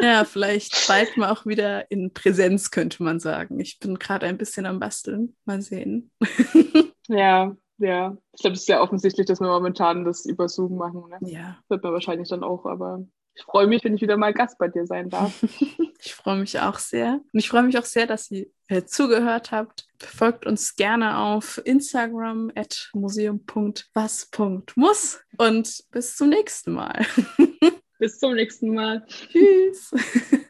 Ja, vielleicht bald mal auch wieder in Präsenz, könnte man sagen. Ich bin gerade ein bisschen am Basteln. Mal sehen. Ja, ja. Ich glaube, es ist sehr offensichtlich, dass wir momentan das über Zoom machen. Ne? Ja. Wird man wahrscheinlich dann auch, aber ich freue mich, wenn ich wieder mal Gast bei dir sein darf. ich freue mich auch sehr. Und ich freue mich auch sehr, dass ihr äh, zugehört habt. Folgt uns gerne auf Instagram at museum.was.muss und bis zum nächsten Mal. bis zum nächsten Mal. Tschüss.